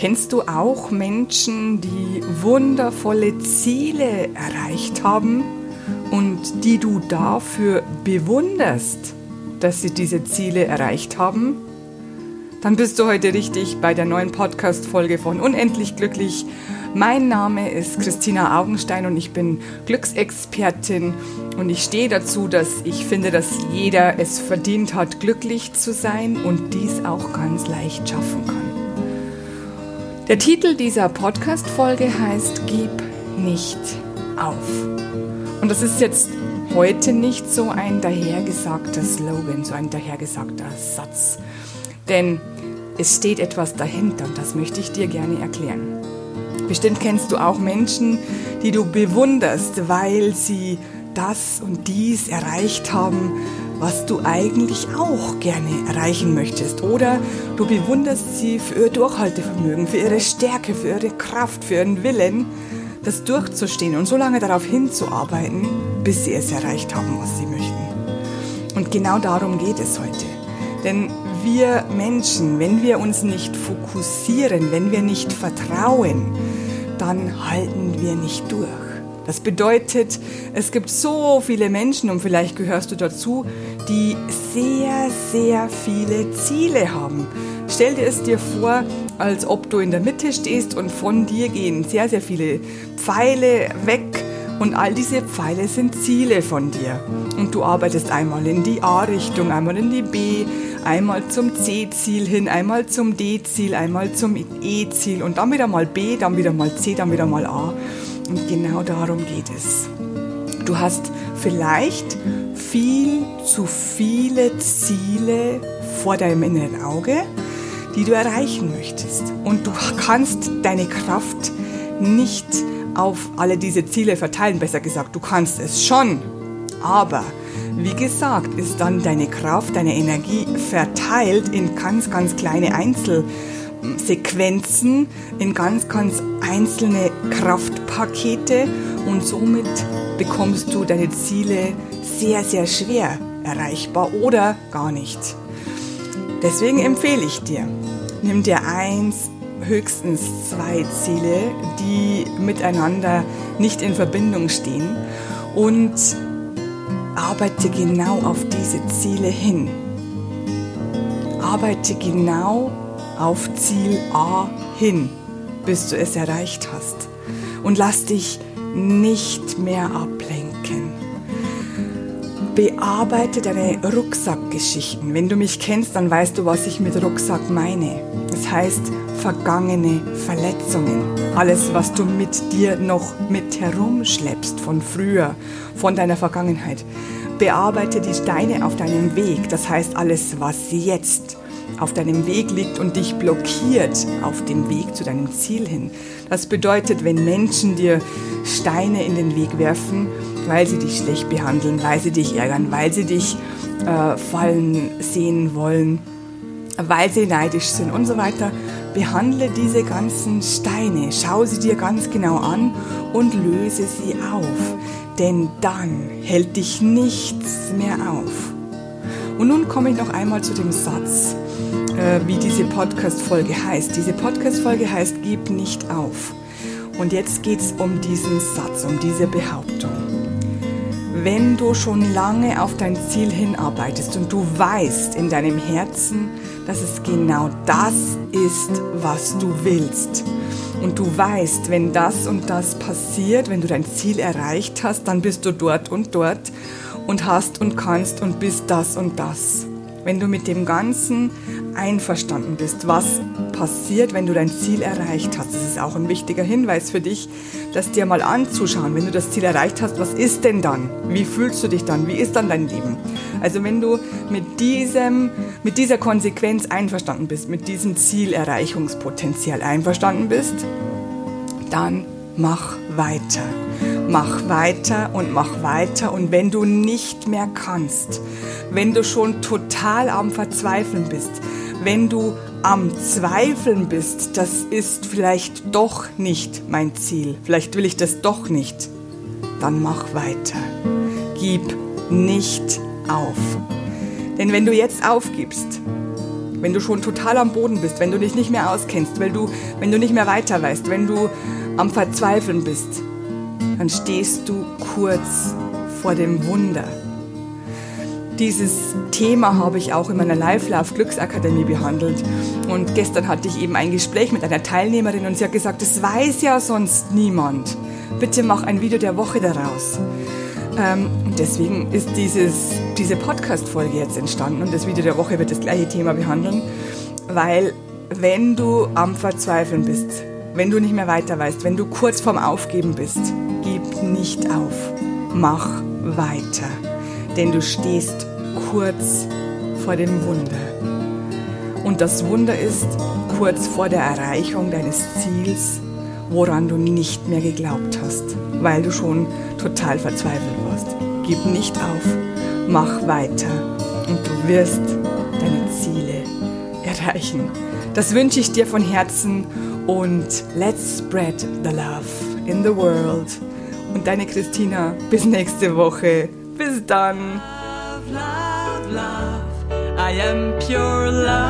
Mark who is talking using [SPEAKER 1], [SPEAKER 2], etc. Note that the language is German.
[SPEAKER 1] Kennst du auch Menschen, die wundervolle Ziele erreicht haben und die du dafür bewunderst, dass sie diese Ziele erreicht haben? Dann bist du heute richtig bei der neuen Podcast-Folge von Unendlich Glücklich. Mein Name ist Christina Augenstein und ich bin Glücksexpertin und ich stehe dazu, dass ich finde, dass jeder es verdient hat, glücklich zu sein und dies auch ganz leicht schaffen kann. Der Titel dieser Podcast-Folge heißt Gib nicht auf. Und das ist jetzt heute nicht so ein dahergesagter Slogan, so ein dahergesagter Satz. Denn es steht etwas dahinter und das möchte ich dir gerne erklären. Bestimmt kennst du auch Menschen, die du bewunderst, weil sie das und dies erreicht haben, was du eigentlich auch gerne erreichen möchtest. Oder du bewunderst sie für ihr Durchhaltevermögen, für ihre Stärke, für ihre Kraft, für ihren Willen, das durchzustehen und so lange darauf hinzuarbeiten, bis sie es erreicht haben, was sie möchten. Und genau darum geht es heute. Denn wir Menschen, wenn wir uns nicht fokussieren, wenn wir nicht vertrauen, dann halten wir nicht durch. Das bedeutet, es gibt so viele Menschen, und vielleicht gehörst du dazu, die sehr, sehr viele Ziele haben. Stell dir es dir vor, als ob du in der Mitte stehst und von dir gehen sehr, sehr viele Pfeile weg und all diese Pfeile sind Ziele von dir. Und du arbeitest einmal in die A-Richtung, einmal in die B, einmal zum C-Ziel hin, einmal zum D-Ziel, einmal zum E-Ziel und dann wieder mal B, dann wieder mal C, dann wieder mal A. Und genau darum geht es. Du hast vielleicht viel zu viele Ziele vor deinem inneren Auge, die du erreichen möchtest. Und du kannst deine Kraft nicht auf alle diese Ziele verteilen. Besser gesagt, du kannst es schon. Aber wie gesagt, ist dann deine Kraft, deine Energie verteilt in ganz, ganz kleine Einzel. Sequenzen in ganz, ganz einzelne Kraftpakete und somit bekommst du deine Ziele sehr, sehr schwer erreichbar oder gar nicht. Deswegen empfehle ich dir, nimm dir eins, höchstens zwei Ziele, die miteinander nicht in Verbindung stehen und arbeite genau auf diese Ziele hin. Arbeite genau auf Ziel A hin, bis du es erreicht hast. Und lass dich nicht mehr ablenken. Bearbeite deine Rucksackgeschichten. Wenn du mich kennst, dann weißt du, was ich mit Rucksack meine. Das heißt vergangene Verletzungen. Alles, was du mit dir noch mit herumschleppst von früher, von deiner Vergangenheit. Bearbeite die Steine auf deinem Weg. Das heißt alles, was jetzt auf deinem Weg liegt und dich blockiert auf dem Weg zu deinem Ziel hin. Das bedeutet, wenn Menschen dir Steine in den Weg werfen, weil sie dich schlecht behandeln, weil sie dich ärgern, weil sie dich äh, fallen sehen wollen, weil sie neidisch sind und so weiter, behandle diese ganzen Steine, schau sie dir ganz genau an und löse sie auf, denn dann hält dich nichts mehr auf. Und nun komme ich noch einmal zu dem Satz, äh, wie diese Podcast-Folge heißt. Diese Podcast-Folge heißt Gib nicht auf. Und jetzt geht es um diesen Satz, um diese Behauptung. Wenn du schon lange auf dein Ziel hinarbeitest und du weißt in deinem Herzen, dass es genau das ist, was du willst, und du weißt, wenn das und das passiert, wenn du dein Ziel erreicht hast, dann bist du dort und dort und hast und kannst und bist das und das wenn du mit dem Ganzen einverstanden bist, was passiert, wenn du dein Ziel erreicht hast. Das ist auch ein wichtiger Hinweis für dich, das dir mal anzuschauen. Wenn du das Ziel erreicht hast, was ist denn dann? Wie fühlst du dich dann? Wie ist dann dein Leben? Also wenn du mit diesem, mit dieser Konsequenz einverstanden bist, mit diesem Zielerreichungspotenzial einverstanden bist, dann mach weiter. Mach weiter und mach weiter. Und wenn du nicht mehr kannst, wenn du schon total am Verzweifeln bist, wenn du am Zweifeln bist, das ist vielleicht doch nicht mein Ziel, vielleicht will ich das doch nicht, dann mach weiter. Gib nicht auf. Denn wenn du jetzt aufgibst, wenn du schon total am Boden bist, wenn du dich nicht mehr auskennst, weil du, wenn du nicht mehr weiter weißt, wenn du am Verzweifeln bist, dann stehst du kurz vor dem Wunder. Dieses Thema habe ich auch in meiner Live Love Glücksakademie behandelt. Und gestern hatte ich eben ein Gespräch mit einer Teilnehmerin und sie hat gesagt, das weiß ja sonst niemand. Bitte mach ein Video der Woche daraus. Ähm, deswegen ist dieses, diese Podcast-Folge jetzt entstanden und das Video der Woche wird das gleiche Thema behandeln, weil wenn du am Verzweifeln bist, wenn du nicht mehr weiter weißt, wenn du kurz vorm Aufgeben bist, nicht auf. Mach weiter. Denn du stehst kurz vor dem Wunder. Und das Wunder ist kurz vor der Erreichung deines Ziels, woran du nicht mehr geglaubt hast, weil du schon total verzweifelt warst. Gib nicht auf, mach weiter und du wirst deine Ziele erreichen. Das wünsche ich dir von Herzen und let's spread the love in the world. Und deine Christina, bis nächste Woche. Bis dann. Love, love, love. I am pure love.